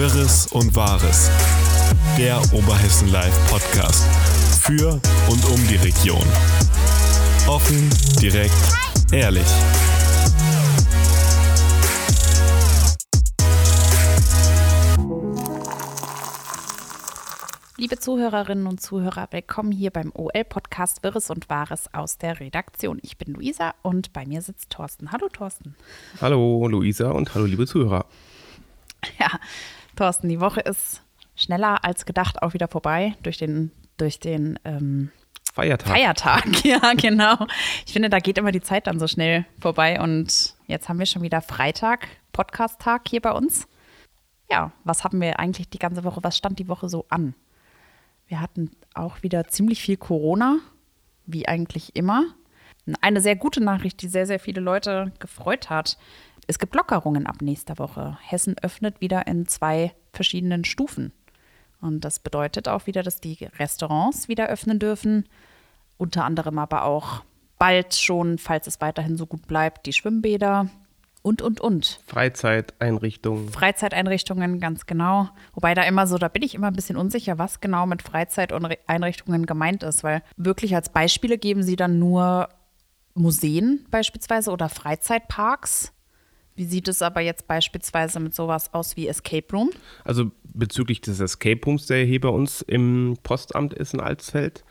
Wirres und Wahres. Der Oberhessen Live Podcast. Für und um die Region. Offen, direkt, ehrlich. Liebe Zuhörerinnen und Zuhörer, willkommen hier beim OL-Podcast Wirres und Wahres aus der Redaktion. Ich bin Luisa und bei mir sitzt Thorsten. Hallo Thorsten. Hallo Luisa und hallo liebe Zuhörer. Ja, Thorsten, die Woche ist schneller als gedacht auch wieder vorbei durch den, durch den ähm, Feiertag. Feiertag, ja, genau. Ich finde, da geht immer die Zeit dann so schnell vorbei und jetzt haben wir schon wieder Freitag, Podcast-Tag hier bei uns. Ja, was haben wir eigentlich die ganze Woche, was stand die Woche so an? Wir hatten auch wieder ziemlich viel Corona, wie eigentlich immer. Eine sehr gute Nachricht, die sehr, sehr viele Leute gefreut hat. Es gibt Lockerungen ab nächster Woche. Hessen öffnet wieder in zwei verschiedenen Stufen. Und das bedeutet auch wieder, dass die Restaurants wieder öffnen dürfen. Unter anderem aber auch bald schon, falls es weiterhin so gut bleibt, die Schwimmbäder und, und, und. Freizeiteinrichtungen. Freizeiteinrichtungen, ganz genau. Wobei da immer so, da bin ich immer ein bisschen unsicher, was genau mit Freizeiteinrichtungen gemeint ist, weil wirklich als Beispiele geben sie dann nur Museen beispielsweise oder Freizeitparks. Wie sieht es aber jetzt beispielsweise mit sowas aus wie Escape Room? Also bezüglich des Escape Rooms, der hier bei uns im Postamt ist in Alsfeld,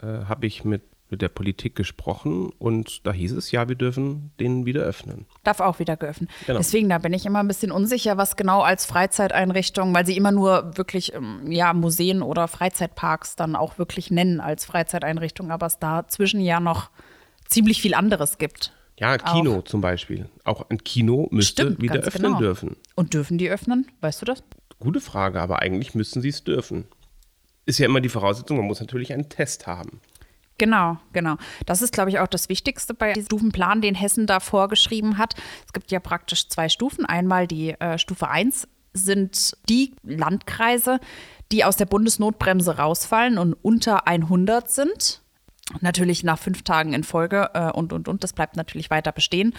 äh, habe ich mit mit der Politik gesprochen und da hieß es, ja, wir dürfen den wieder öffnen. Darf auch wieder geöffnet. Genau. Deswegen, da bin ich immer ein bisschen unsicher, was genau als Freizeiteinrichtung, weil sie immer nur wirklich ähm, ja, Museen oder Freizeitparks dann auch wirklich nennen als Freizeiteinrichtung, aber es dazwischen ja noch ziemlich viel anderes gibt. Ja, Kino auch. zum Beispiel. Auch ein Kino müsste Stimmt, wieder öffnen genau. dürfen. Und dürfen die öffnen? Weißt du das? Gute Frage, aber eigentlich müssten sie es dürfen. Ist ja immer die Voraussetzung, man muss natürlich einen Test haben. Genau, genau. Das ist, glaube ich, auch das Wichtigste bei diesem Stufenplan, den Hessen da vorgeschrieben hat. Es gibt ja praktisch zwei Stufen. Einmal die äh, Stufe 1 sind die Landkreise, die aus der Bundesnotbremse rausfallen und unter 100 sind. Natürlich nach fünf Tagen in Folge äh, und, und, und. Das bleibt natürlich weiter bestehen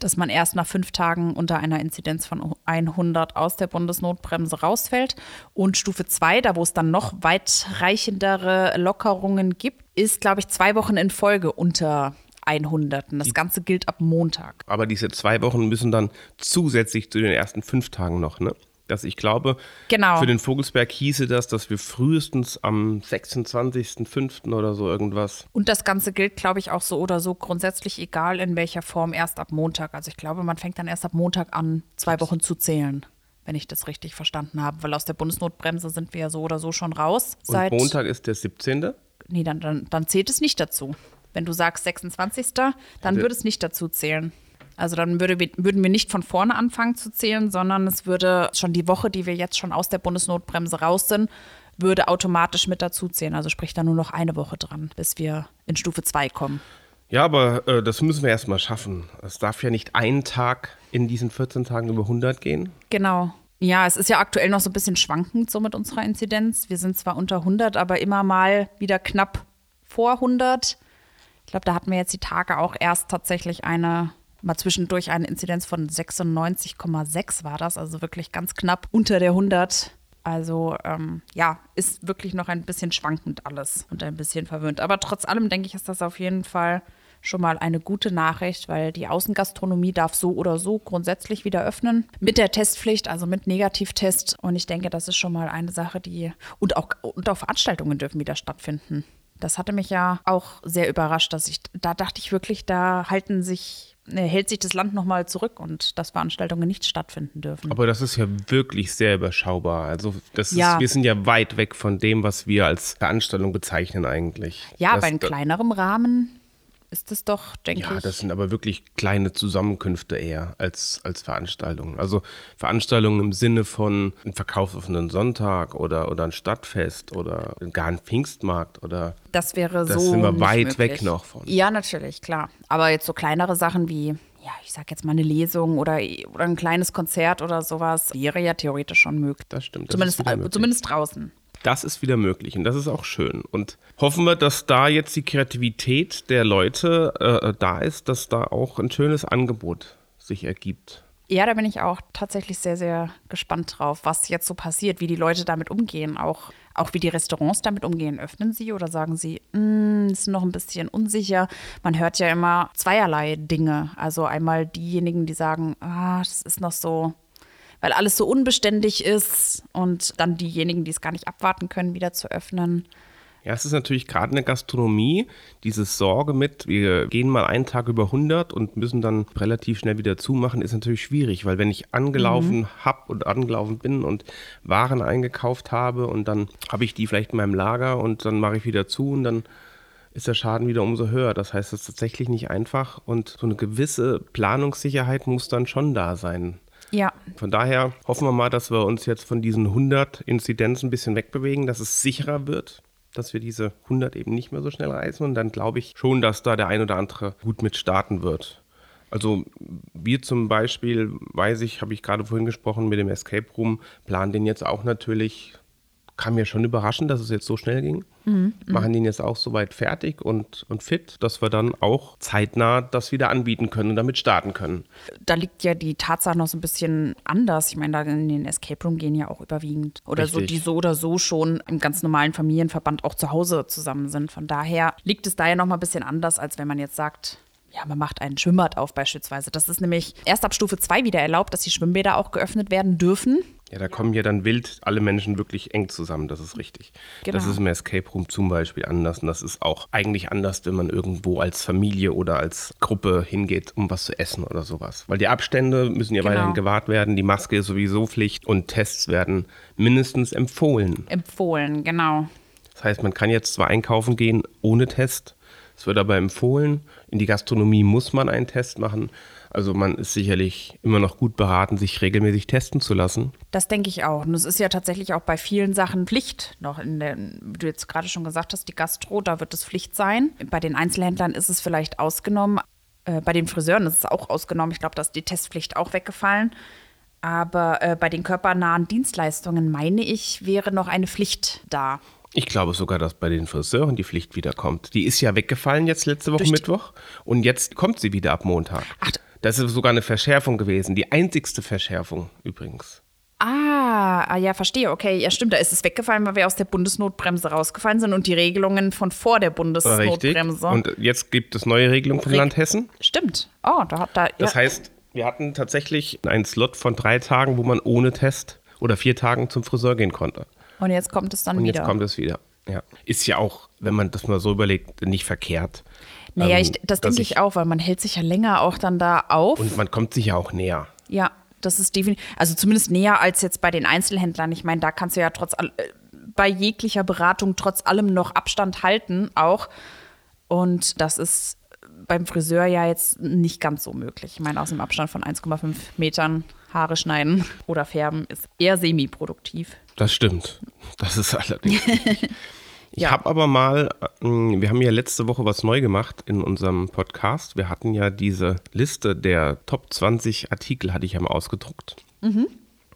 dass man erst nach fünf Tagen unter einer Inzidenz von 100 aus der Bundesnotbremse rausfällt. Und Stufe 2, da wo es dann noch weitreichendere Lockerungen gibt, ist, glaube ich, zwei Wochen in Folge unter 100. Und das Ganze gilt ab Montag. Aber diese zwei Wochen müssen dann zusätzlich zu den ersten fünf Tagen noch, ne? Dass ich glaube, genau. für den Vogelsberg hieße das, dass wir frühestens am 26.05. oder so irgendwas. Und das Ganze gilt, glaube ich, auch so oder so grundsätzlich, egal in welcher Form, erst ab Montag. Also ich glaube, man fängt dann erst ab Montag an, zwei Wochen zu zählen. Wenn ich das richtig verstanden habe, weil aus der Bundesnotbremse sind wir ja so oder so schon raus. Und Montag ist der 17. Nee, dann, dann, dann zählt es nicht dazu. Wenn du sagst 26., dann also, würde es nicht dazu zählen. Also dann würde, würden wir nicht von vorne anfangen zu zählen, sondern es würde schon die Woche, die wir jetzt schon aus der Bundesnotbremse raus sind, würde automatisch mit dazu zählen. Also sprich da nur noch eine Woche dran, bis wir in Stufe 2 kommen. Ja, aber äh, das müssen wir erstmal schaffen. Es darf ja nicht ein Tag in diesen 14 Tagen über 100 gehen. Genau. Ja, es ist ja aktuell noch so ein bisschen schwankend so mit unserer Inzidenz. Wir sind zwar unter 100, aber immer mal wieder knapp vor 100. Ich glaube, da hatten wir jetzt die Tage auch erst tatsächlich eine mal zwischendurch eine Inzidenz von 96,6 war das, also wirklich ganz knapp unter der 100. Also ähm, ja, ist wirklich noch ein bisschen schwankend alles und ein bisschen verwöhnt. Aber trotz allem denke ich, ist das auf jeden Fall schon mal eine gute Nachricht, weil die Außengastronomie darf so oder so grundsätzlich wieder öffnen mit der Testpflicht, also mit Negativtest. Und ich denke, das ist schon mal eine Sache, die und auch, und auch Veranstaltungen dürfen wieder stattfinden. Das hatte mich ja auch sehr überrascht, dass ich, da dachte ich wirklich, da halten sich hält sich das Land nochmal zurück und dass Veranstaltungen nicht stattfinden dürfen. Aber das ist ja wirklich sehr überschaubar. Also das ja. ist, wir sind ja weit weg von dem, was wir als Veranstaltung bezeichnen eigentlich. Ja, das, aber in kleinerem Rahmen ist es doch, denke ja, ich. Ja, das sind aber wirklich kleine Zusammenkünfte eher als, als Veranstaltungen. Also Veranstaltungen im Sinne von ein verkaufsoffenen Sonntag oder, oder ein Stadtfest oder gar ein Pfingstmarkt oder. Das wäre das so. sind wir weit möglich. weg noch von. Ja, natürlich, klar. Aber jetzt so kleinere Sachen wie ja, ich sag jetzt mal eine Lesung oder, oder ein kleines Konzert oder sowas, wäre ja theoretisch schon möglich. Das stimmt. Das zumindest, möglich. zumindest draußen das ist wieder möglich und das ist auch schön. Und hoffen wir, dass da jetzt die Kreativität der Leute äh, da ist, dass da auch ein schönes Angebot sich ergibt. Ja, da bin ich auch tatsächlich sehr, sehr gespannt drauf, was jetzt so passiert, wie die Leute damit umgehen, auch, auch wie die Restaurants damit umgehen. Öffnen sie oder sagen sie, "Mm, ist noch ein bisschen unsicher? Man hört ja immer zweierlei Dinge. Also einmal diejenigen, die sagen, ah, das ist noch so, weil alles so unbeständig ist und dann diejenigen, die es gar nicht abwarten können, wieder zu öffnen. Ja, es ist natürlich gerade in der Gastronomie diese Sorge mit, wir gehen mal einen Tag über 100 und müssen dann relativ schnell wieder zumachen, ist natürlich schwierig, weil wenn ich angelaufen hab und angelaufen bin und Waren eingekauft habe und dann habe ich die vielleicht in meinem Lager und dann mache ich wieder zu und dann ist der Schaden wieder umso höher. Das heißt, es ist tatsächlich nicht einfach und so eine gewisse Planungssicherheit muss dann schon da sein. Ja, Von daher hoffen wir mal, dass wir uns jetzt von diesen 100 Inzidenzen ein bisschen wegbewegen, dass es sicherer wird, dass wir diese 100 eben nicht mehr so schnell reißen. Und dann glaube ich schon, dass da der ein oder andere gut mit starten wird. Also wir zum Beispiel, weiß ich, habe ich gerade vorhin gesprochen mit dem Escape Room, planen den jetzt auch natürlich, kam mir schon überraschend, dass es jetzt so schnell ging. Machen den jetzt auch soweit fertig und, und fit, dass wir dann auch zeitnah das wieder anbieten können und damit starten können. da liegt ja die Tatsache noch so ein bisschen anders. Ich meine, da in den Escape Room gehen ja auch überwiegend oder so, Richtig. die so oder so schon im ganz normalen Familienverband auch zu Hause zusammen sind. Von daher liegt es da ja noch mal ein bisschen anders, als wenn man jetzt sagt, ja, man macht einen Schwimmbad auf beispielsweise. Das ist nämlich erst ab Stufe 2 wieder erlaubt, dass die Schwimmbäder auch geöffnet werden dürfen. Ja, da kommen ja dann wild alle Menschen wirklich eng zusammen, das ist richtig. Genau. Das ist im Escape Room zum Beispiel anders und das ist auch eigentlich anders, wenn man irgendwo als Familie oder als Gruppe hingeht, um was zu essen oder sowas. Weil die Abstände müssen ja Genau. weiterhin gewahrt werden, die Maske ist sowieso Pflicht und Tests werden mindestens empfohlen. Empfohlen, genau. Das heißt, man kann jetzt zwar einkaufen gehen ohne Test, es wird aber empfohlen. In die Gastronomie muss man einen Test machen. Also man ist sicherlich immer noch gut beraten, sich regelmäßig testen zu lassen. Das denke ich auch. Und es ist ja tatsächlich auch bei vielen Sachen Pflicht noch in der, wie du jetzt gerade schon gesagt hast, die Gastro, da wird es Pflicht sein. Bei den Einzelhändlern ist es vielleicht ausgenommen. Äh, bei den Friseuren ist es auch ausgenommen. Ich glaube, da ist die Testpflicht auch weggefallen. Aber äh, bei den körpernahen Dienstleistungen, meine ich, wäre noch eine Pflicht da. Ich glaube sogar, dass bei den Friseuren die Pflicht wiederkommt. Die ist ja weggefallen jetzt letzte Woche Mittwoch und jetzt kommt sie wieder ab Montag. Ach. Das ist sogar eine Verschärfung gewesen. Die einzigste Verschärfung übrigens. Ah, ah, ja, verstehe. Okay, ja, stimmt. Da ist es weggefallen, weil wir aus der Bundesnotbremse rausgefallen sind und die Regelungen von vor der Richtig. Bundesnotbremse. Und jetzt gibt es neue Regelungen vom Reg- Land Hessen. Stimmt. Oh, da hat da. Das ja. heißt, wir hatten tatsächlich einen Slot von drei Tagen, wo man ohne Test oder vier Tagen zum Friseur gehen konnte. Und jetzt kommt es dann Und wieder. jetzt kommt es wieder. Ja. Ist ja auch, wenn man das mal so überlegt, nicht verkehrt. Naja, Ähm, ich, das denke ich auch, weil man hält sich ja länger auch dann da auf. Und man kommt sich ja auch näher. ja, das ist definitiv, also zumindest näher als jetzt bei den Einzelhändlern. Ich meine, da kannst du ja trotz all, äh, bei jeglicher Beratung trotz allem noch Abstand halten auch. Und das ist beim Friseur ja jetzt nicht ganz so möglich. Ich meine, aus dem Abstand von 1,5 Metern Haare schneiden oder färben ist eher semi-produktiv. Das stimmt. Das ist allerdings. Ich Ja. habe aber mal, ähm, wir haben ja letzte Woche was neu gemacht in unserem Podcast. Wir hatten ja diese Liste der Top 20 Artikel, hatte ich ja mal ausgedruckt. Mhm.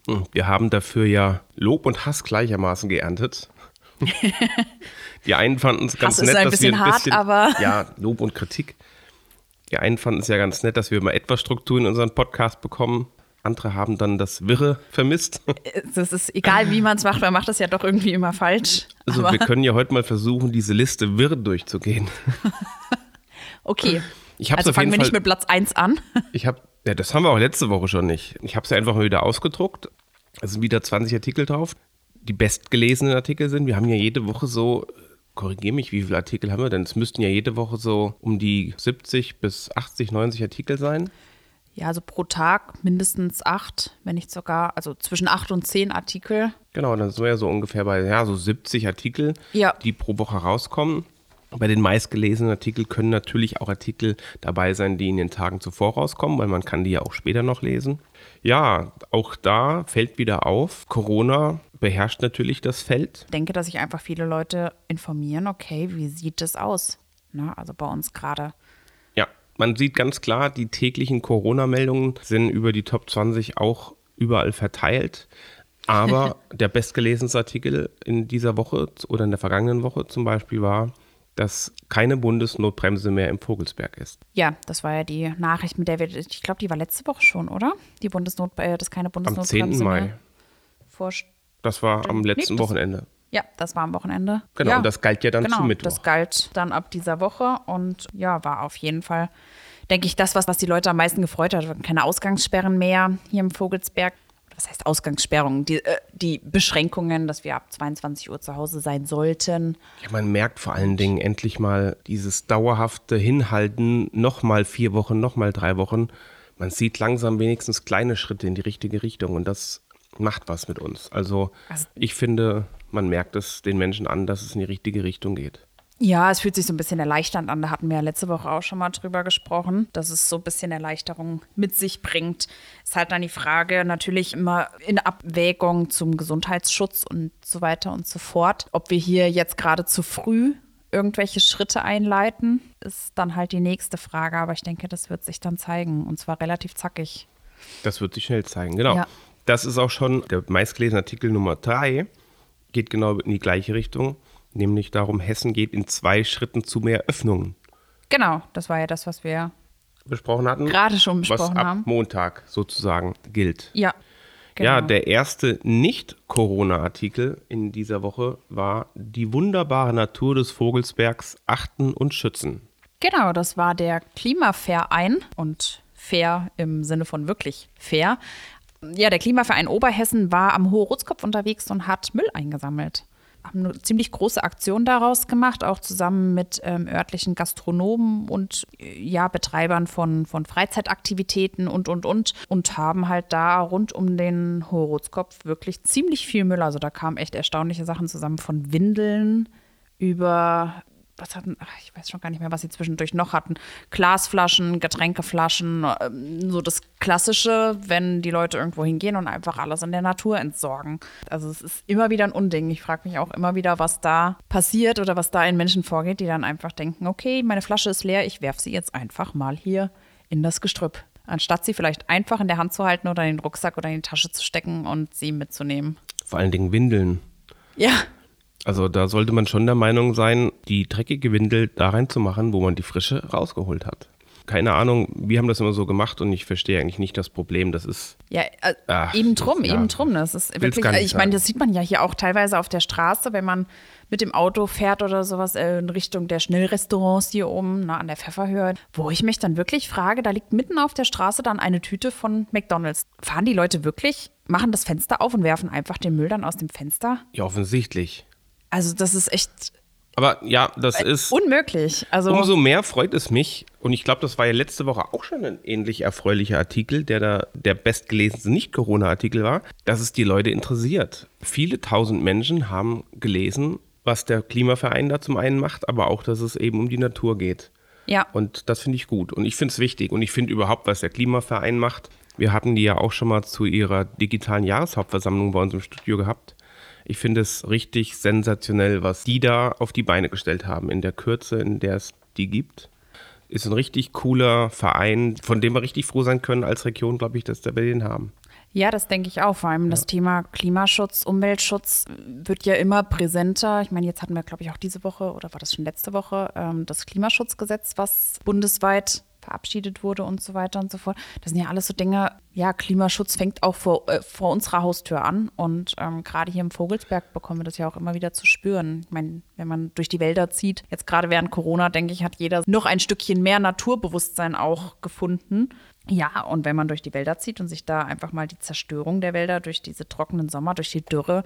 Und Wir haben dafür ja Lob und Hass gleichermaßen geerntet. Die einen fanden es ganz Hass ist nett, ein dass bisschen wir ein hart, bisschen, aber- ja, Lob und Kritik. Die einen fanden es ja ganz nett, dass wir mal etwas Struktur in unseren Podcast bekommen. Andere haben dann das Wirre vermisst. Es ist egal, wie man es macht, man macht es ja doch irgendwie immer falsch. Also wir können ja heute mal versuchen, diese Liste wirr durchzugehen. okay. Ich also fangen wir nicht mit Platz 1 an. Ich habe, ja, das haben wir auch letzte Woche schon nicht. Ich habe es ja einfach mal wieder ausgedruckt. Es sind wieder 20 Artikel drauf, die bestgelesenen Artikel sind. Wir haben ja jede Woche so, korrigiere mich, wie viele Artikel haben wir denn? Es müssten ja jede Woche so um die 70 bis 80, 90 Artikel sein. Ja, also pro Tag mindestens acht, wenn nicht sogar, also zwischen acht und zehn Artikel. Genau, dann sind wir ja so ungefähr bei ja, so 70 Artikel, Ja. die pro Woche rauskommen. Bei den meistgelesenen Artikeln können natürlich auch Artikel dabei sein, die in den Tagen zuvor rauskommen, weil man kann die ja auch später noch lesen. Ja, auch da fällt wieder auf, Corona beherrscht natürlich das Feld. Ich denke, dass sich einfach viele Leute informieren, okay, wie sieht es aus? Na, also bei uns gerade. Man sieht ganz klar, die täglichen Corona-Meldungen sind über die Top 20 auch überall verteilt. Aber der bestgelesenste Artikel in dieser Woche oder in der vergangenen Woche zum Beispiel war dass keine Bundesnotbremse mehr im Vogelsberg ist. Ja, das war ja die Nachricht, mit der wir, ich glaube, die war letzte Woche schon, oder? Die Bundesnot, äh, dass keine Am Bundesnotbremse 10. Mai. mehr Das war am Nee, letzten das- Wochenende. Ja, das war am Wochenende. Genau, ja, und das galt ja dann genau, zu Mittwoch. Das galt dann ab dieser Woche und ja, war auf jeden Fall, denke ich, das, was, was die Leute am meisten gefreut hat. Keine Ausgangssperren mehr hier im Vogelsberg. Was heißt Ausgangssperrungen? Die, äh, die Beschränkungen, dass wir ab 22 Uhr zu Hause sein sollten. Ja, man merkt vor allen Dingen endlich mal dieses dauerhafte Hinhalten, nochmal vier Wochen, nochmal drei Wochen. Man sieht langsam wenigstens kleine Schritte in die richtige Richtung und das macht was mit uns. Also Also- ich finde, man merkt es den Menschen an, dass es in die richtige Richtung geht. Ja, es fühlt sich so ein bisschen erleichternd an. Da hatten wir ja letzte Woche auch schon mal drüber gesprochen, dass es so ein bisschen Erleichterung mit sich bringt. Ist halt dann die Frage natürlich immer in Abwägung zum Gesundheitsschutz und so weiter und so fort. Ob wir hier jetzt gerade zu früh irgendwelche Schritte einleiten, ist dann halt die nächste Frage. Aber ich denke, das wird sich dann zeigen und zwar relativ zackig. Das wird sich schnell zeigen, genau. Ja. Das ist auch schon der meistgelesene Artikel Nummer drei, geht genau in die gleiche Richtung, nämlich darum, Hessen geht in zwei Schritten zu mehr Öffnungen. Genau, das war ja das, was wir Besprochen hatten. gerade schon was besprochen ab haben. Montag sozusagen gilt. Ja. Genau. Ja, der erste Nicht-Corona-Artikel in dieser Woche war Die wunderbare Natur des Vogelsbergs achten und schützen. Genau, das war der Klimaverein und fair im Sinne von wirklich fair. Ja, der Klimaverein Oberhessen war am Hohe-Rutzkopf unterwegs und hat Müll eingesammelt. Haben eine ziemlich große Aktion daraus gemacht, auch zusammen mit ähm, örtlichen Gastronomen und äh, ja, Betreibern von, von Freizeitaktivitäten und, und, und. Und haben halt da rund um den Hohe-Rutzkopf wirklich ziemlich viel Müll. Also da kamen echt erstaunliche Sachen zusammen von Windeln über was hatten, ach, ich weiß schon gar nicht mehr, was sie zwischendurch noch hatten. Glasflaschen, Getränkeflaschen, ähm, so das Klassische, wenn die Leute irgendwo hingehen und einfach alles in der Natur entsorgen. Also es ist immer wieder ein Unding. Ich frage mich auch immer wieder, was da passiert oder was da in Menschen vorgeht, die dann einfach denken, okay, meine Flasche ist leer, ich werfe sie jetzt einfach mal hier in das Gestrüpp. Anstatt sie vielleicht einfach in der Hand zu halten oder in den Rucksack oder in die Tasche zu stecken und sie mitzunehmen. Vor allen Dingen Windeln. Ja, Also da sollte man schon der Meinung sein, die dreckige Windel da reinzumachen, wo man die frische rausgeholt hat. Keine Ahnung, wir haben das immer so gemacht und ich verstehe eigentlich nicht das Problem. Das ist, Ja, äh, Ach, eben drum, ja. eben drum. Das ist Will's wirklich, nicht ich meine, das sieht man ja hier auch teilweise auf der Straße, wenn man mit dem Auto fährt oder sowas äh, in Richtung der Schnellrestaurants hier oben, na, an der Pfefferhöhe, wo ich mich dann wirklich frage, da liegt mitten auf der Straße dann eine Tüte von McDonalds. Fahren die Leute wirklich, machen das Fenster auf und werfen einfach den Müll dann aus dem Fenster? ja offensichtlich. Also das ist echt Aber ja, das ist. unmöglich. Also Umso mehr freut es mich, und ich glaube, das war ja letzte Woche auch schon ein ähnlich erfreulicher Artikel, der da der bestgelesenste Nicht-Corona-Artikel war, dass es die Leute interessiert. Viele tausend Menschen haben gelesen, was der Klimaverein da zum einen macht, aber auch, dass es eben um die Natur geht. ja, Und das finde ich gut. Und ich finde es wichtig. Und ich finde überhaupt, was der Klimaverein macht. Wir hatten die ja auch schon mal zu ihrer digitalen Jahreshauptversammlung bei uns im Studio gehabt. Ich finde es richtig sensationell, was die da auf die Beine gestellt haben, in der Kürze, in der es die gibt. Ist ein richtig cooler Verein, von dem wir richtig froh sein können als Region, glaube ich, dass wir den haben. Ja, das denke ich auch. Vor allem das Thema Klimaschutz, Umweltschutz wird ja immer präsenter. Ich meine, jetzt hatten wir, glaube ich, auch diese Woche oder war das schon letzte Woche ähm, das Klimaschutzgesetz, was bundesweit verabschiedet wurde und so weiter und so fort. Das sind ja alles so Dinge, ja, Klimaschutz fängt auch vor, äh, vor unserer Haustür an. Und ähm, gerade hier im Vogelsberg bekommen wir das ja auch immer wieder zu spüren. Ich meine, wenn man durch die Wälder zieht, jetzt gerade während Corona, denke ich, hat jeder noch ein Stückchen mehr Naturbewusstsein auch gefunden. Ja, und wenn man durch die Wälder zieht und sich da einfach mal die Zerstörung der Wälder durch diese trockenen Sommer, durch die Dürre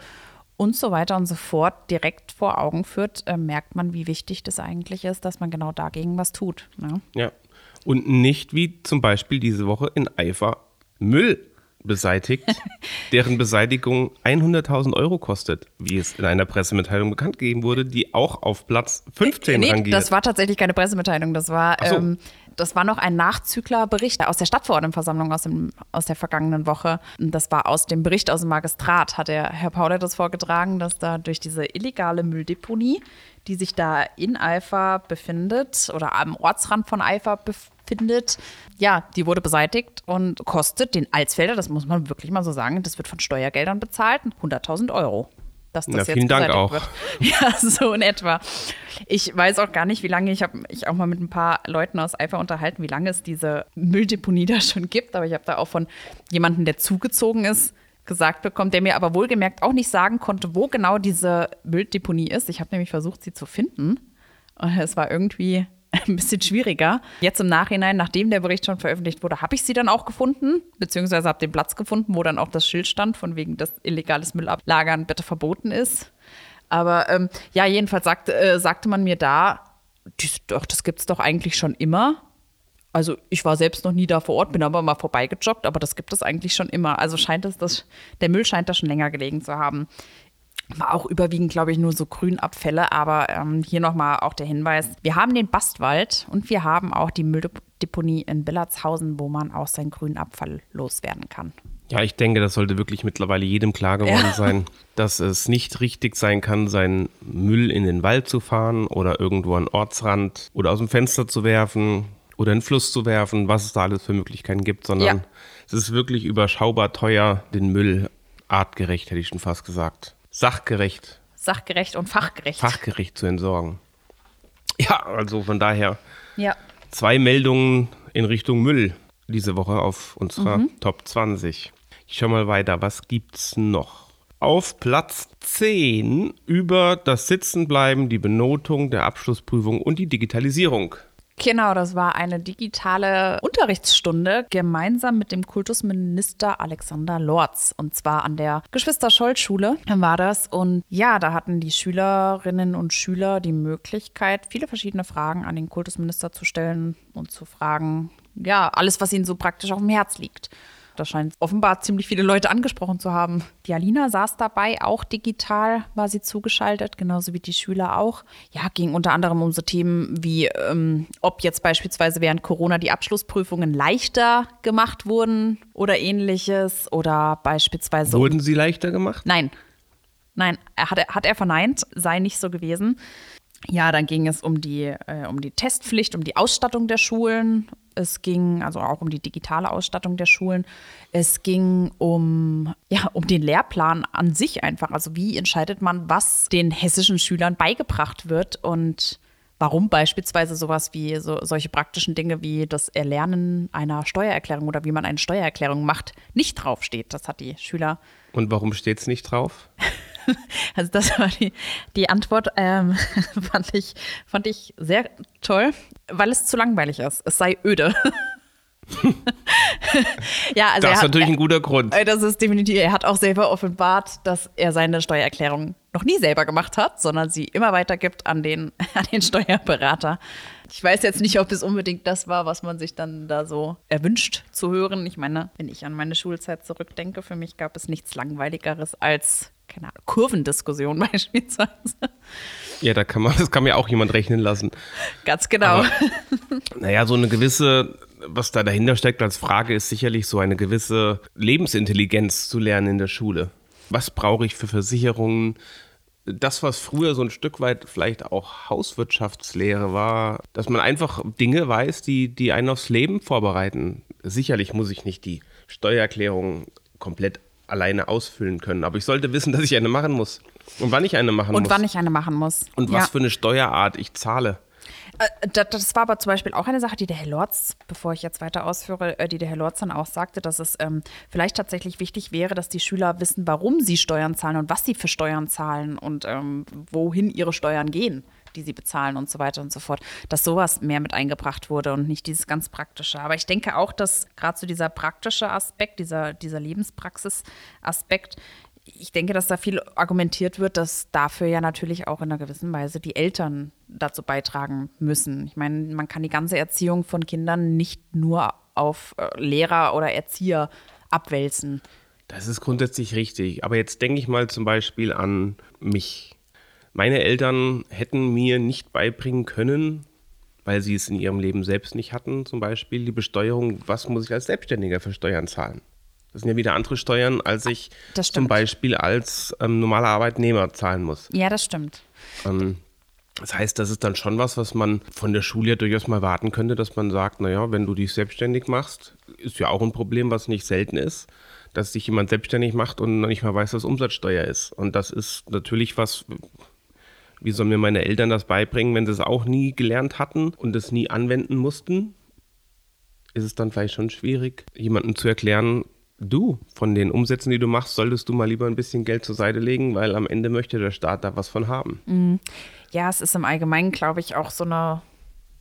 und so weiter und so fort direkt vor Augen führt, äh, merkt man, wie wichtig das eigentlich ist, dass man genau dagegen was tut. Ne? Ja. Und nicht wie zum Beispiel diese Woche in Eifer Müll beseitigt, deren Beseitigung 100.000 Euro kostet, wie es in einer Pressemitteilung bekannt gegeben wurde, die auch auf Platz 15 nee, rangiert. das war tatsächlich keine Pressemitteilung. Das war, so. ähm, das war noch ein Nachzüglerbericht aus der Stadtverordnetenversammlung aus, dem, aus der vergangenen Woche. Das war aus dem Bericht aus dem Magistrat, hat der Herr Pauler das vorgetragen, dass da durch diese illegale Mülldeponie, die sich da in Eifer befindet oder am Ortsrand von Eifer befindet, ja, die wurde beseitigt und kostet den Alsfelder, das muss man wirklich mal so sagen, das wird von Steuergeldern bezahlt, 100.000 Euro. dass das Na, jetzt vielen Dank beseitigt auch. wird. Ja, so in etwa. Ich weiß auch gar nicht, wie lange, ich habe mich auch mal mit ein paar Leuten aus Eifer unterhalten, wie lange es diese Mülldeponie da schon gibt. Aber ich habe da auch von jemandem, der zugezogen ist, gesagt bekommen, der mir aber wohlgemerkt auch nicht sagen konnte, wo genau diese Mülldeponie ist. Ich habe nämlich versucht, sie zu finden. Und es war irgendwie ein bisschen schwieriger. Jetzt im Nachhinein, nachdem der Bericht schon veröffentlicht wurde, habe ich sie dann auch gefunden, beziehungsweise habe den Platz gefunden, wo dann auch das Schild stand, von wegen, dass illegales Müllablagern bitte verboten ist. Aber ähm, ja, jedenfalls sagte, äh, sagte man mir da, doch, das gibt es doch eigentlich schon immer. Also ich war selbst noch nie da vor Ort, bin aber mal vorbeigejoggt, aber das gibt es eigentlich schon immer. Also scheint es, dass der Müll scheint da schon länger gelegen zu haben. War auch überwiegend, glaube ich, nur so Grünabfälle, aber ähm, hier nochmal auch der Hinweis. Wir haben den Bastwald und wir haben auch die Mülldeponie in Billardshausen, wo man auch seinen Grünabfall loswerden kann. Ja, ich denke, das sollte wirklich mittlerweile jedem klar geworden Ja. sein, dass es nicht richtig sein kann, seinen Müll in den Wald zu fahren oder irgendwo an Ortsrand oder aus dem Fenster zu werfen oder in den Fluss zu werfen, was es da alles für Möglichkeiten gibt, sondern Ja. es ist wirklich überschaubar teuer, den Müll artgerecht, hätte ich schon fast gesagt, sachgerecht, Sachgerecht und fachgerecht. fachgerecht zu entsorgen. Ja, also von daher ja. zwei Meldungen in Richtung Müll diese Woche auf unserer Top 20. Ich schau mal weiter, was gibt's noch? Auf Platz 10 über das Sitzenbleiben, die Benotung der Abschlussprüfung und die Digitalisierung. Genau, das war eine digitale Unterrichtsstunde gemeinsam mit dem Kultusminister Alexander Lorz. Und zwar an der Geschwister-Scholl-Schule war das. Und ja, da hatten die Schülerinnen und Schüler die Möglichkeit, viele verschiedene Fragen an den Kultusminister zu stellen und zu fragen, ja, alles, was ihnen so praktisch auf dem Herz liegt. Das scheint offenbar ziemlich viele Leute angesprochen zu haben. Die Alina saß dabei, auch digital war sie zugeschaltet, genauso wie die Schüler auch. Ja, ging unter anderem um so Themen wie, ähm, ob jetzt beispielsweise während Corona die Abschlussprüfungen leichter gemacht wurden oder ähnliches. Oder beispielsweise. Wurden sie leichter gemacht? Nein. Nein, er hat, hat er verneint, sei nicht so gewesen. Ja, dann ging es um die, äh, um die Testpflicht, um die Ausstattung der Schulen. Es ging also auch um die digitale Ausstattung der Schulen. Es ging um, ja, um den Lehrplan an sich einfach. Also wie entscheidet man, was den hessischen Schülern beigebracht wird und warum beispielsweise sowas wie so, solche praktischen Dinge wie das Erlernen einer Steuererklärung oder wie man eine Steuererklärung macht, nicht draufsteht. Das hat die Schüler Und warum steht's nicht drauf? also das war die, die Antwort, ähm, fand, ich, fand ich sehr toll, weil es zu langweilig ist. Es sei öde. ja, also Das ist hat, natürlich ein guter Grund. äh, das ist definitiv, er hat auch selber offenbart, dass er seine Steuererklärung noch nie selber gemacht hat, sondern sie immer weitergibt an den, an den Steuerberater. Ich weiß jetzt nicht, ob es unbedingt das war, was man sich dann da so erwünscht zu hören. Ich meine, wenn ich an meine Schulzeit zurückdenke, für mich gab es nichts Langweiligeres als, keine Ahnung, Kurvendiskussion beispielsweise. Ja, da kann man, das kann mir auch jemand rechnen lassen. Ganz genau. Naja, so eine gewisse, was da dahinter steckt als Frage, ist sicherlich so eine gewisse Lebensintelligenz zu lernen in der Schule. Was brauche ich für Versicherungen? Das, was früher so ein Stück weit vielleicht auch Hauswirtschaftslehre war, dass man einfach Dinge weiß, die, die einen aufs Leben vorbereiten. Sicherlich muss ich nicht die Steuererklärung komplett alleine ausfüllen können, aber ich sollte wissen, dass ich eine machen muss. Und wann ich eine machen Und muss. wann ich eine machen muss. und was für eine Steuerart ich zahle. Äh, Das, war aber zum Beispiel auch eine Sache, die der Herr Lorz, bevor ich jetzt weiter ausführe, äh, die der Herr Lorz dann auch sagte, dass es ähm, vielleicht tatsächlich wichtig wäre, dass die Schüler wissen, warum sie Steuern zahlen und was sie für Steuern zahlen und ähm, wohin ihre Steuern gehen, die sie bezahlen und so weiter und so fort. Dass sowas mehr mit eingebracht wurde und nicht dieses ganz praktische. Aber ich denke auch, dass gerade so dieser praktische Aspekt, dieser, dieser Lebenspraxis-Aspekt, ich denke, dass da viel argumentiert wird, dass dafür ja natürlich auch in einer gewissen Weise die Eltern dazu beitragen müssen. Ich meine, man kann die ganze Erziehung von Kindern nicht nur auf äh, Lehrer oder Erzieher abwälzen. Das ist grundsätzlich richtig. Aber jetzt denke ich mal zum Beispiel an mich. Meine Eltern hätten mir nicht beibringen können, weil sie es in ihrem Leben selbst nicht hatten, zum Beispiel die Besteuerung, was muss ich als Selbstständiger für Steuern zahlen. Das sind ja wieder andere Steuern, als ich Das zum. Beispiel als ähm, normaler Arbeitnehmer zahlen muss. Ja, das stimmt. Ähm, das heißt, das ist dann schon was, was man von der Schule ja durchaus mal warten könnte, dass man sagt, naja, wenn du dich selbstständig machst, ist ja auch ein Problem, was nicht selten ist, dass sich jemand selbstständig macht und noch nicht mal weiß, was Umsatzsteuer ist. Und das ist natürlich was, wie sollen mir meine Eltern das beibringen, wenn sie es auch nie gelernt hatten und es nie anwenden mussten? Ist es dann vielleicht schon schwierig, jemandem zu erklären, du, von den Umsätzen, die du machst, solltest du mal lieber ein bisschen Geld zur Seite legen, weil am Ende möchte der Staat da was von haben. Ja, es ist im Allgemeinen, glaube ich, auch so eine.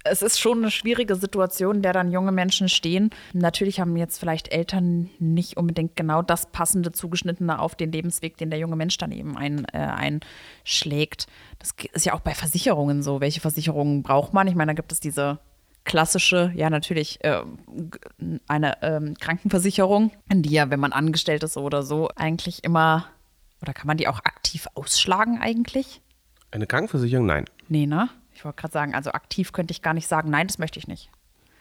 Es ist schon eine schwierige Situation, in der dann junge Menschen stehen. Natürlich haben jetzt vielleicht Eltern nicht unbedingt genau das passende Zugeschnittene auf den Lebensweg, den der junge Mensch dann eben ein, äh, einschlägt. Das ist ja auch bei Versicherungen so. Welche Versicherungen braucht man? Ich meine, da gibt es diese klassische, ja natürlich äh, eine ähm, Krankenversicherung, die ja, wenn man angestellt ist oder so, eigentlich immer, oder kann man die auch aktiv ausschlagen eigentlich? Eine Krankenversicherung? Nein. Nee, ne? Ich wollte gerade sagen, also aktiv könnte ich gar nicht sagen, nein, das möchte ich nicht.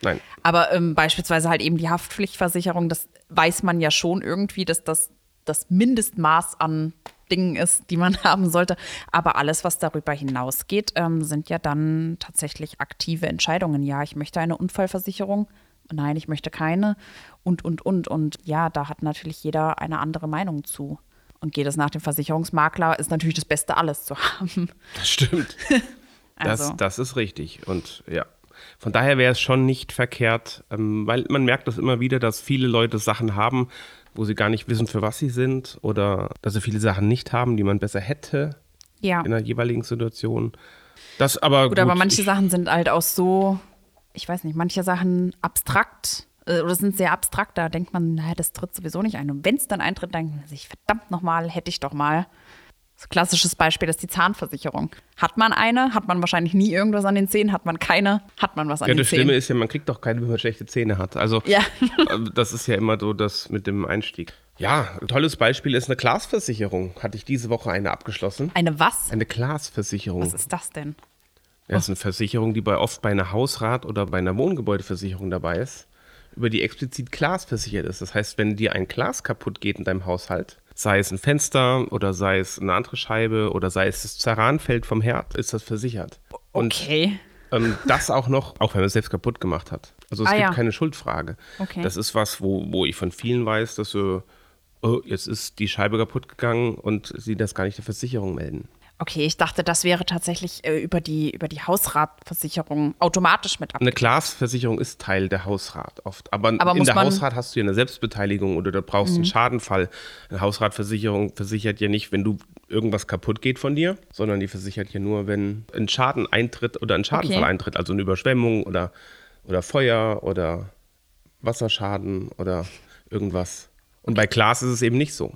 Nein. Aber ähm, beispielsweise halt eben die Haftpflichtversicherung, das weiß man ja schon irgendwie, dass das das Mindestmaß an Dingen ist, die man haben sollte. Aber alles, was darüber hinausgeht, ähm, sind ja dann tatsächlich aktive Entscheidungen. Ja, ich möchte eine Unfallversicherung. Nein, ich möchte keine. Und, und, und. Und ja, da hat natürlich jeder eine andere Meinung zu. Und geht es nach dem Versicherungsmakler, ist natürlich das Beste, alles zu haben. Das stimmt. Das, Also. das ist richtig. Und ja, von daher wäre es schon nicht verkehrt, ähm, weil man merkt das immer wieder, dass viele Leute Sachen haben, wo sie gar nicht wissen, für was sie sind oder dass sie viele Sachen nicht haben, die man besser hätte Ja. in der jeweiligen Situation. Das aber Gut, aber gut, manche ich, Sachen sind halt auch so, ich weiß nicht, manche Sachen abstrakt äh, oder sind sehr abstrakt. Da denkt man, naja, das tritt sowieso nicht ein. Und wenn es dann eintritt, denkt man sich, verdammt nochmal, hätte ich doch mal. So ein klassisches Beispiel ist die Zahnversicherung. Hat man eine, hat man wahrscheinlich nie irgendwas an den Zähnen, hat man keine, hat man was an Ja, den das Schlimme Zähnen. ist ja, man kriegt doch keine, wenn man schlechte Zähne hat. Also Ja. äh, das ist ja immer so das mit dem Einstieg. Ja, ein tolles Beispiel ist eine Glasversicherung. Hatte ich diese Woche eine abgeschlossen. Eine was? Eine Glasversicherung. Was ist das denn? Das ist eine Versicherung, die bei oft bei einer Hausrat- oder bei einer Wohngebäudeversicherung dabei ist, über die explizit Glas versichert ist. Das heißt, wenn dir ein Glas kaputt geht in deinem Haushalt, sei es ein Fenster oder sei es eine andere Scheibe oder sei es das Zerranfeld vom Herd, ist das versichert. Und Okay. ähm, das auch noch, auch wenn man es selbst kaputt gemacht hat. Also es Ah, gibt ja. keine Schuldfrage. Okay. Das ist was, wo, wo ich von vielen weiß, dass so, oh, jetzt ist die Scheibe kaputt gegangen und sie das gar nicht der Versicherung melden. Okay, ich dachte, das wäre tatsächlich äh, über, die, über die Hausratversicherung automatisch mit ab. Eine Glasversicherung ist Teil der Hausrat oft. Aber, Aber in der Hausrat hast du ja eine Selbstbeteiligung oder du brauchst einen Schadenfall. Eine Hausratversicherung versichert ja nicht, wenn du irgendwas kaputt geht von dir, sondern die versichert ja nur, wenn ein Schaden eintritt oder ein Schadenfall Okay. eintritt, also eine Überschwemmung oder, oder Feuer oder Wasserschaden oder irgendwas. Und bei Glas ist es eben nicht so.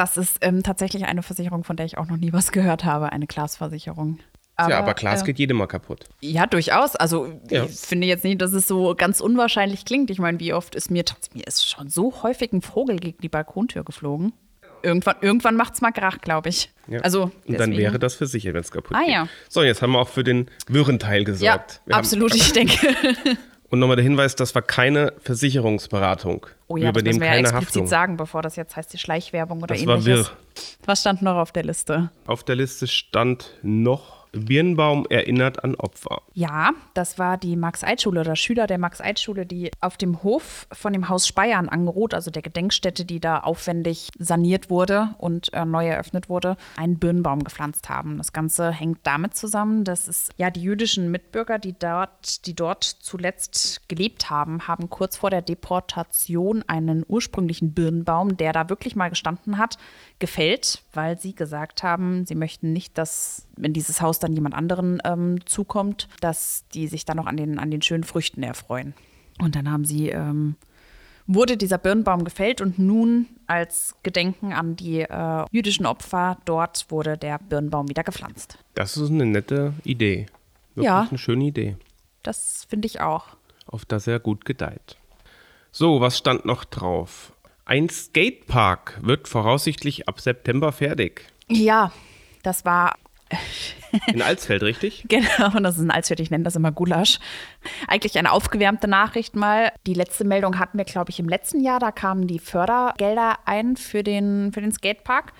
Das ist ähm, tatsächlich eine Versicherung, von der ich auch noch nie was gehört habe, eine Glasversicherung. ja, aber Glas äh, geht jedem mal kaputt. Ja, durchaus. Also Ja. ich finde jetzt nicht, dass es so ganz unwahrscheinlich klingt. Ich meine, wie oft ist mir, mir ist schon so häufig ein Vogel gegen die Balkontür geflogen. Irgendwann, irgendwann macht es mal Krach, glaube ich. Ja. Also und dann wäre das versichert, wenn es kaputt Ah, geht. ja. So, jetzt haben wir auch für den Wirrenteil Ja, gesorgt. Wir haben- absolut. Ich denke. Und nochmal der Hinweis, das war keine Versicherungsberatung. Oh Wir ja, das übernehmen müssen wir ja keine explizit Haftung. sagen, bevor das jetzt heißt die Schleichwerbung oder Das war ähnliches. wirr. Was stand noch auf der Liste? Auf der Liste stand noch Birnbaum erinnert an Opfer. Ja, das war die Max-Eid-Schule oder Schüler der Max-Eid-Schule, die auf dem Hof von dem Haus Speyer in Angeroth, also der Gedenkstätte, die da aufwendig saniert wurde und äh, neu eröffnet wurde, einen Birnbaum gepflanzt haben. Das Ganze hängt damit zusammen, dass es ja die jüdischen Mitbürger, die dort, die dort zuletzt gelebt haben, haben kurz vor der Deportation einen ursprünglichen Birnbaum, der da wirklich mal gestanden hat, gefällt, weil sie gesagt haben, sie möchten nicht, dass, wenn dieses Haus dann jemand anderen ähm, zukommt, dass die sich dann noch an den, an den schönen Früchten erfreuen. Und dann haben sie, ähm, wurde dieser Birnbaum gefällt und nun als Gedenken an die äh, jüdischen Opfer dort wurde der Birnbaum wieder gepflanzt. Das ist eine nette Idee. Wirklich Ja. eine schöne Idee, Das finde ich auch. auf das er gut gedeiht. So, was stand noch drauf? Ein Skatepark wird voraussichtlich ab September fertig. Ja, das war In Alsfeld, richtig? Genau, und das ist ein Alsfeld, ich nenne das immer Gulasch. Eigentlich eine aufgewärmte Nachricht mal. Die letzte Meldung hatten wir, glaube ich, im letzten Jahr. Da kamen die Fördergelder ein für den, für den Skatepark.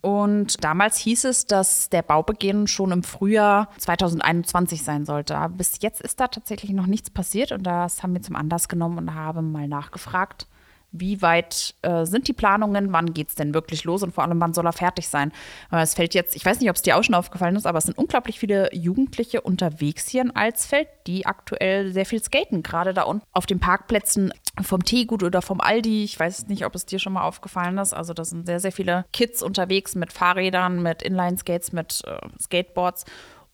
Und damals hieß es, dass der Baubeginn schon im Frühjahr 2021 sein sollte. Aber bis jetzt ist da tatsächlich noch nichts passiert und das haben wir zum Anlass genommen und haben mal nachgefragt, wie weit äh, sind die Planungen, wann geht es denn wirklich los und vor allem, wann soll er fertig sein. Weil es fällt jetzt, ich weiß nicht, ob es dir auch schon aufgefallen ist, aber es sind unglaublich viele Jugendliche unterwegs hier in Alsfeld, die aktuell sehr viel skaten, gerade da unten auf den Parkplätzen vom Teegut oder vom Aldi. Ich weiß nicht, ob es dir schon mal aufgefallen ist. Also da sind sehr, sehr viele Kids unterwegs mit Fahrrädern, mit Inline-Skates, mit äh, Skateboards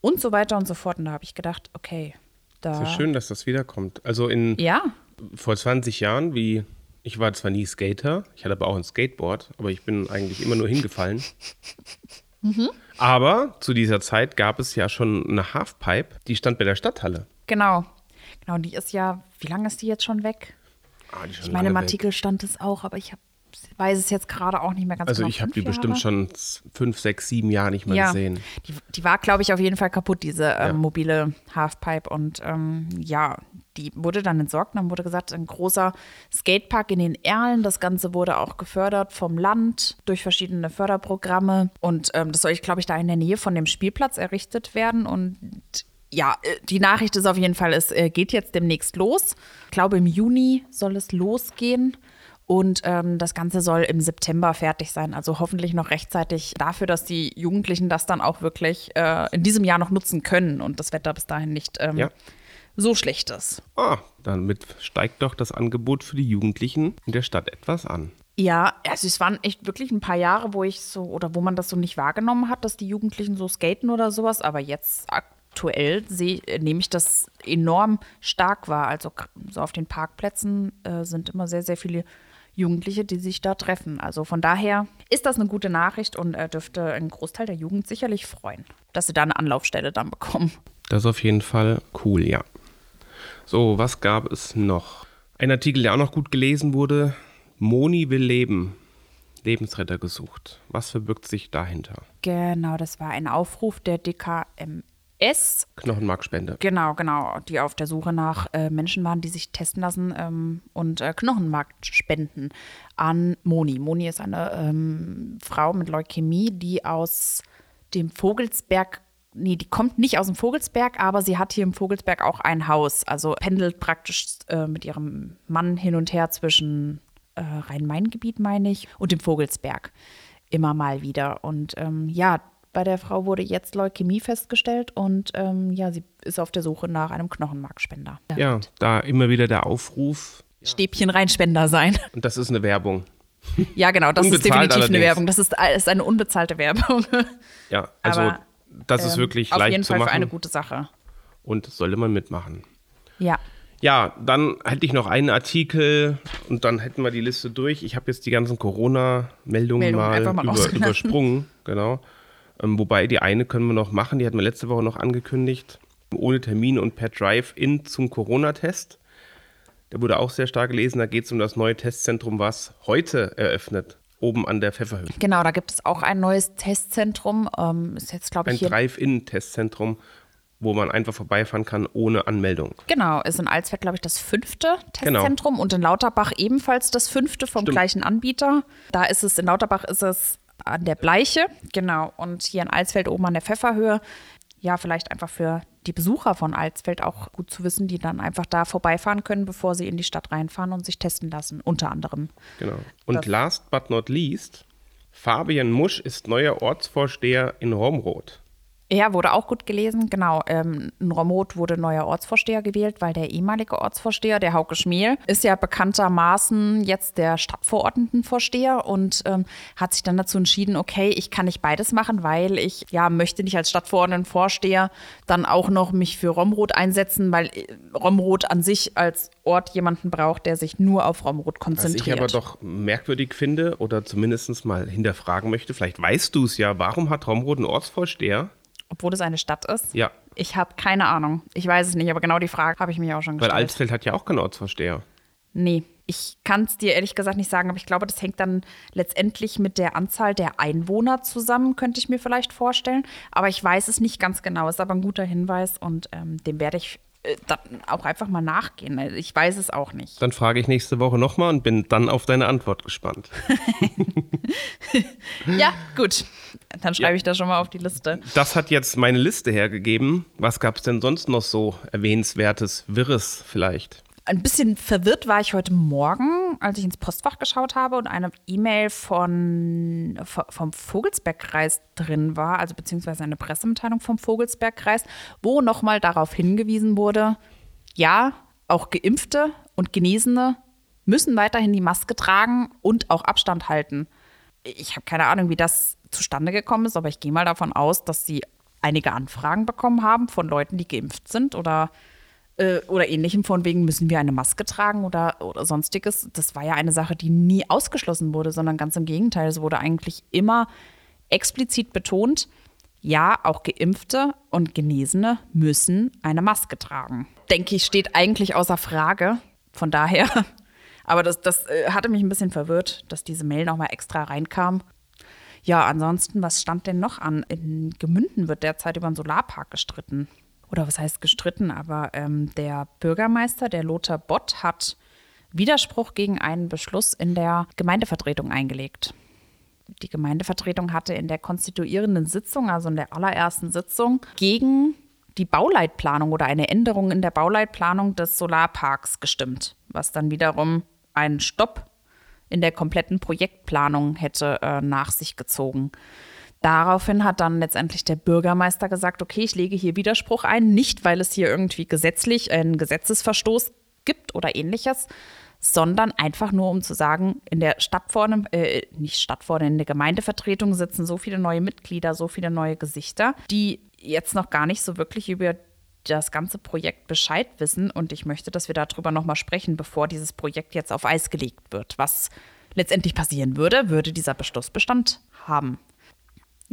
und so weiter und so fort. Und da habe ich gedacht, okay, da. Es ist schön, dass das wiederkommt. Also in Ja, vor 20 Jahren, wie ich war zwar nie Skater, ich hatte aber auch ein Skateboard, aber ich bin eigentlich immer nur hingefallen. Aber zu dieser Zeit gab es ja schon eine Halfpipe, die stand bei der Stadthalle. genau. Genau, die ist ja, wie lange ist die jetzt schon weg? Ah, schon Ich meine, im lange weg. Artikel stand es auch, aber ich hab, weiß es jetzt gerade auch nicht mehr ganz Also genau. ich habe die bestimmt Jahre? schon z- fünf, sechs, sieben Jahre nicht mehr ja, gesehen. Die, die war, glaube ich, auf jeden Fall kaputt, diese ähm, Ja. mobile Halfpipe. Und ähm, ja, die wurde dann entsorgt. Dann wurde gesagt, ein großer Skatepark in den Erlen. Das Ganze wurde auch gefördert vom Land durch verschiedene Förderprogramme. Und ähm, das soll, ich glaube ich, da in der Nähe von dem Spielplatz errichtet werden. Und ja, äh, die Nachricht ist auf jeden Fall, es äh, geht jetzt demnächst los. Ich glaube, im Juni soll es losgehen. Und ähm, das Ganze soll im September fertig sein. Also hoffentlich noch rechtzeitig dafür, dass die Jugendlichen das dann auch wirklich äh, in diesem Jahr noch nutzen können und das Wetter bis dahin nicht ähm, Ja. So schlecht ist. Ah, damit steigt doch das Angebot für die Jugendlichen in der Stadt etwas an. Ja, also es waren echt wirklich ein paar Jahre, wo ich so oder wo man das so nicht wahrgenommen hat, dass die Jugendlichen so skaten oder sowas. Aber jetzt aktuell seh, nehme ich das enorm stark wahr. Also so auf den Parkplätzen äh, sind immer sehr, sehr viele Jugendliche, die sich da treffen. Also von daher ist das eine gute Nachricht und äh, dürfte ein Großteil der Jugend sicherlich freuen, dass sie da eine Anlaufstelle dann bekommen. Das ist auf jeden Fall cool, ja. So, was gab es noch? Ein Artikel, der auch noch gut gelesen wurde. Moni will leben. Lebensretter gesucht. Was verbirgt sich dahinter? Genau, das war ein Aufruf der DKMS Knochenmarkspende. Genau, genau, die auf der Suche nach äh, Menschen waren, die sich testen lassen ähm, und äh, Knochenmark spenden an Moni. Moni ist eine ähm, Frau mit Leukämie, die aus dem Vogelsberg, nee, die kommt nicht aus dem Vogelsberg, aber sie hat hier im Vogelsberg auch ein Haus. Also pendelt praktisch äh, mit ihrem Mann hin und her zwischen äh, Rhein-Main-Gebiet, meine ich, und dem Vogelsberg immer mal wieder. Und ähm, ja, bei der Frau wurde jetzt Leukämie festgestellt und ähm, ja, sie ist auf der Suche nach einem Knochenmarkspender. Ja, da immer wieder der Aufruf. Stäbchen reinspender sein. Und das ist eine Werbung. Ja, genau, das ist Unbezahlt definitiv eine allerdings. Werbung. Das ist, ist eine unbezahlte Werbung. Ja, also Aber, das ist Ähm, wirklich auf leicht jeden zu Fall machen für eine gute Sache. und sollte man mitmachen. Ja. Ja, dann hätte ich noch einen Artikel und dann hätten wir die Liste durch. Ich habe jetzt die ganzen Corona-Meldungen Meldungen mal, mal über, übersprungen. Genau. Ähm, wobei die eine können wir noch machen, die hatten wir letzte Woche noch angekündigt. Ohne Termin und per Drive-In zum Corona-Test. Der wurde auch sehr stark gelesen. Da geht es um das neue Testzentrum, was heute eröffnet, oben an der Pfefferhöhe. Genau, da gibt es auch ein neues Testzentrum. Ähm, ist jetzt, glaube Ein ich, hier. Drive-In-Testzentrum, wo man einfach vorbeifahren kann ohne Anmeldung. Genau, ist in Alsfeld, glaube ich, das fünfte Genau. Testzentrum und in Lauterbach ebenfalls das fünfte vom Stimmt. gleichen Anbieter. Da ist es, in Lauterbach ist es an der Bleiche, genau, und hier in Alsfeld oben an der Pfefferhöhe. Ja, vielleicht einfach für die Besucher von Alsfeld auch gut zu wissen, die dann einfach da vorbeifahren können, bevor sie in die Stadt reinfahren und sich testen lassen, unter anderem. Genau. Und Das- last but not least, Fabian Musch ist neuer Ortsvorsteher in Romroth. Ja, wurde auch gut gelesen. Genau, ähm, in Romroth wurde neuer Ortsvorsteher gewählt, weil der ehemalige Ortsvorsteher, der Hauke Schmiel, ist ja bekanntermaßen jetzt der Stadtverordnetenvorsteher und ähm, hat sich dann dazu entschieden, okay, ich kann nicht beides machen, weil ich ja möchte nicht als Stadtverordnetenvorsteher dann auch noch mich für Romroth einsetzen, weil äh, Romroth an sich als Ort jemanden braucht, der sich nur auf Romroth Was konzentriert. ich aber doch merkwürdig finde oder zumindest mal hinterfragen möchte, vielleicht weißt du es ja, warum hat Romroth einen Ortsvorsteher? Obwohl es eine Stadt ist. Ja, Ich habe keine Ahnung. Ich weiß es nicht, aber genau die Frage habe ich mir auch schon weil gestellt. Alsfeld hat ja auch keinen Ortsvorsteher. Nee, ich kann es dir ehrlich gesagt nicht sagen, aber ich glaube, das hängt dann letztendlich mit der Anzahl der Einwohner zusammen, könnte ich mir vielleicht vorstellen. Aber ich weiß es nicht ganz genau. Ist aber ein guter Hinweis und ähm, dem werde ich auch einfach mal nachgehen. Also Ich weiß es auch nicht. Dann frage ich nächste Woche nochmal und bin dann auf deine Antwort gespannt. Ja, gut. Dann schreibe Ja. ich das schon mal auf die Liste. Das hat jetzt meine Liste hergegeben. Was gab es denn sonst noch so erwähnenswertes, wirres vielleicht? Ein bisschen verwirrt war ich heute Morgen, als ich ins Postfach geschaut habe und eine E-Mail von, vom Vogelsbergkreis drin war, also beziehungsweise eine Pressemitteilung vom Vogelsbergkreis, wo nochmal darauf hingewiesen wurde, ja, auch Geimpfte und Genesene müssen weiterhin die Maske tragen und auch Abstand halten. Ich habe keine Ahnung, wie das zustande gekommen ist, aber ich gehe mal davon aus, dass sie einige Anfragen bekommen haben von Leuten, die geimpft sind oder äh, oder ähnlichem, von wegen müssen wir eine Maske tragen oder, oder sonstiges. Das war ja eine Sache, die nie ausgeschlossen wurde, sondern ganz im Gegenteil. Es wurde eigentlich immer explizit betont, ja, auch Geimpfte und Genesene müssen eine Maske tragen. Denke ich, steht eigentlich außer Frage. Von daher, aber das, das äh, hatte mich ein bisschen verwirrt, dass diese Mail nochmal extra reinkam. Ja, ansonsten, was stand denn noch an? In Gemünden wird derzeit über einen Solarpark gestritten oder was heißt gestritten, aber ähm, der Bürgermeister, der Lothar Bott, hat Widerspruch gegen einen Beschluss in der Gemeindevertretung eingelegt. Die Gemeindevertretung hatte in der konstituierenden Sitzung, also in der allerersten Sitzung, gegen die Bauleitplanung oder eine Änderung in der Bauleitplanung des Solarparks gestimmt, was dann wiederum einen Stopp in der kompletten Projektplanung hätte äh, nach sich gezogen. Daraufhin hat dann letztendlich der Bürgermeister gesagt, okay, ich lege hier Widerspruch ein, nicht weil es hier irgendwie gesetzlich einen Gesetzesverstoß gibt oder ähnliches, sondern einfach nur um zu sagen, in der Stadtverordnung, äh, nicht Stadtverordnung, in der Gemeindevertretung sitzen so viele neue Mitglieder, so viele neue Gesichter, die jetzt noch gar nicht so wirklich über das ganze Projekt Bescheid wissen und ich möchte, dass wir darüber nochmal sprechen, bevor dieses Projekt jetzt auf Eis gelegt wird. Was letztendlich passieren würde, würde dieser Beschluss Bestand haben.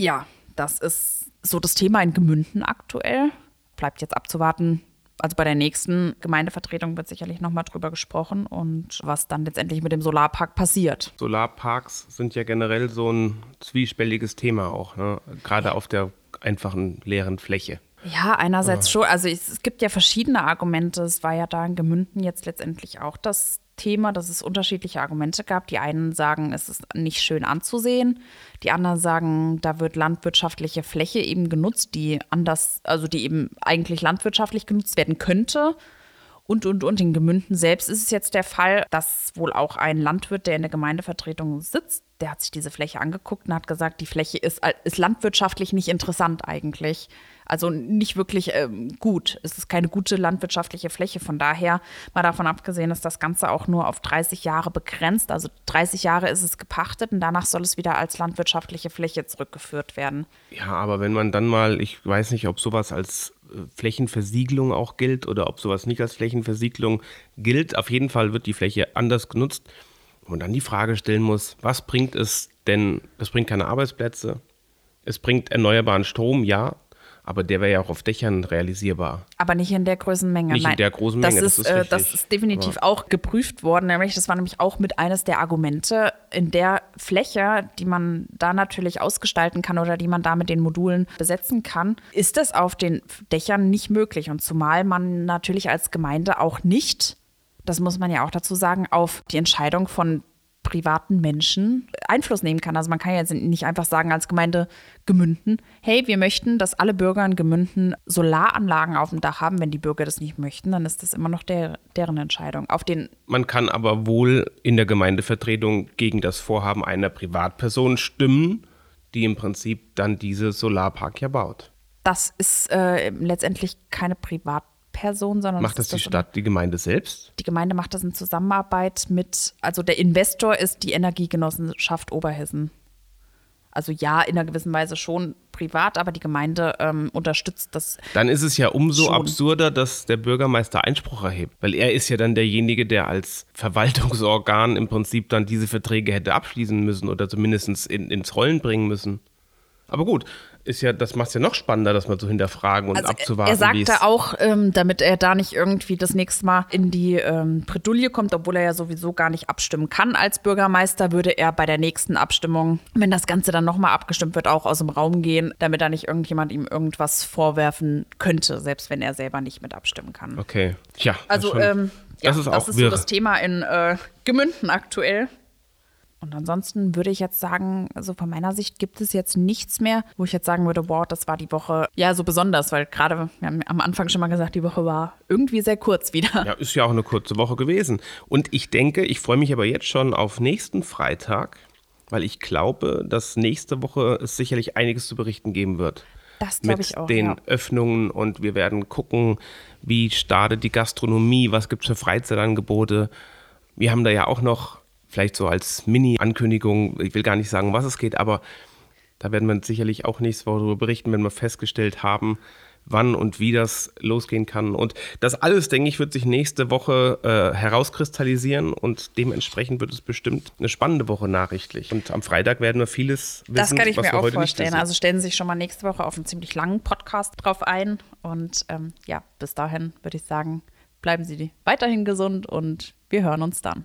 Ja, das ist so das Thema in Gemünden aktuell. Bleibt jetzt abzuwarten. Also bei der nächsten Gemeindevertretung wird sicherlich nochmal drüber gesprochen und was dann letztendlich mit dem Solarpark passiert. Solarparks sind ja generell so ein zwiespältiges Thema auch, ne? gerade auf der einfachen leeren Fläche. Ja, einerseits schon. Also es, gibt ja verschiedene Argumente. Es war ja da in Gemünden jetzt letztendlich auch das Thema, dass es unterschiedliche Argumente gab. Die einen sagen, es ist nicht schön anzusehen. Die anderen sagen, da wird landwirtschaftliche Fläche eben genutzt, die anders, also die eben eigentlich landwirtschaftlich genutzt werden könnte. Und, und, und in Gemünden selbst ist es jetzt der Fall, dass wohl auch ein Landwirt, der in der Gemeindevertretung sitzt, der hat sich diese Fläche angeguckt und hat gesagt, die Fläche ist, ist landwirtschaftlich nicht interessant eigentlich. Also nicht wirklich ähm, gut. Es ist keine gute landwirtschaftliche Fläche. Von daher, mal davon abgesehen, ist das Ganze auch nur auf 30 Jahre begrenzt. Also 30 Jahre ist es gepachtet und danach soll es wieder als landwirtschaftliche Fläche zurückgeführt werden. Ja, aber wenn man dann mal, ich weiß nicht, ob sowas als äh, Flächenversiegelung auch gilt oder ob sowas nicht als Flächenversiegelung gilt. Auf jeden Fall wird die Fläche anders genutzt. Und dann die Frage stellen muss, was bringt es denn? Es bringt keine Arbeitsplätze. Es bringt erneuerbaren Strom, ja, aber der wäre ja auch auf Dächern realisierbar. Aber nicht in der Größenmenge. Nicht Nein, in der großen Menge. Das ist, das ist, äh, das ist definitiv aber auch geprüft worden. Nämlich, das war nämlich auch mit eines der Argumente. In der Fläche, die man da natürlich ausgestalten kann oder die man da mit den Modulen besetzen kann, ist das auf den Dächern nicht möglich. Und zumal man natürlich als Gemeinde auch nicht das muss man ja auch dazu sagen, auf die Entscheidung von privaten Menschen Einfluss nehmen kann. Also man kann jetzt nicht einfach sagen als Gemeinde Gemünden, hey, wir möchten, dass alle Bürger in Gemünden Solaranlagen auf dem Dach haben. Wenn die Bürger das nicht möchten, dann ist das immer noch der, deren Entscheidung. Auf den man kann aber wohl in der Gemeindevertretung gegen das Vorhaben einer Privatperson stimmen, die im Prinzip dann diese Solarpark ja baut. Das ist äh, letztendlich keine Privatperson. Person, sondern macht das, das die Stadt, die Gemeinde selbst? Die Gemeinde macht das in Zusammenarbeit mit, also der Investor ist die Energiegenossenschaft Oberhessen. Also ja, in einer gewissen Weise schon privat, aber die Gemeinde ähm, unterstützt das. Dann ist es ja umso schon. absurder, dass der Bürgermeister Einspruch erhebt, weil er ist ja dann derjenige, der als Verwaltungsorgan im Prinzip dann diese Verträge hätte abschließen müssen oder zumindest in, ins Rollen bringen müssen. Aber gut, ist ja, das macht es ja noch spannender, das mal zu hinterfragen und also abzuwarten. Er sagte auch, ähm, damit er da nicht irgendwie das nächste Mal in die ähm, Bredouille kommt, obwohl er ja sowieso gar nicht abstimmen kann als Bürgermeister, würde er bei der nächsten Abstimmung, wenn das Ganze dann nochmal abgestimmt wird, auch aus dem Raum gehen, damit da nicht irgendjemand ihm irgendwas vorwerfen könnte, selbst wenn er selber nicht mit abstimmen kann. Okay, ja. Also, ähm, ja, das ist, auch das ist so das Thema in äh, Gemünden aktuell. Und ansonsten würde ich jetzt sagen, also von meiner Sicht gibt es jetzt nichts mehr, wo ich jetzt sagen würde, wow, das war die Woche ja so besonders, weil gerade, wir haben am Anfang schon mal gesagt, die Woche war irgendwie sehr kurz wieder. Ja, ist ja auch eine kurze Woche gewesen. Und ich denke, ich freue mich aber jetzt schon auf nächsten Freitag, weil ich glaube, dass nächste Woche es sicherlich einiges zu berichten geben wird. Das glaube mit ich auch. den ja. Öffnungen und wir werden gucken, wie startet die Gastronomie, was gibt es für Freizeitangebote. Wir haben da ja auch noch vielleicht so als Mini-Ankündigung, ich will gar nicht sagen, was es geht, aber da werden wir sicherlich auch nächste Woche darüber berichten, wenn wir festgestellt haben, wann und wie das losgehen kann. Und das alles, denke ich, wird sich nächste Woche äh, herauskristallisieren und dementsprechend wird es bestimmt eine spannende Woche nachrichtlich. Und am Freitag werden wir vieles wissen, Das kann ich was mir auch vorstellen. Also stellen Sie sich schon mal nächste Woche auf einen ziemlich langen Podcast drauf ein. Und ähm, ja, bis dahin würde ich sagen, bleiben Sie weiterhin gesund und wir hören uns dann.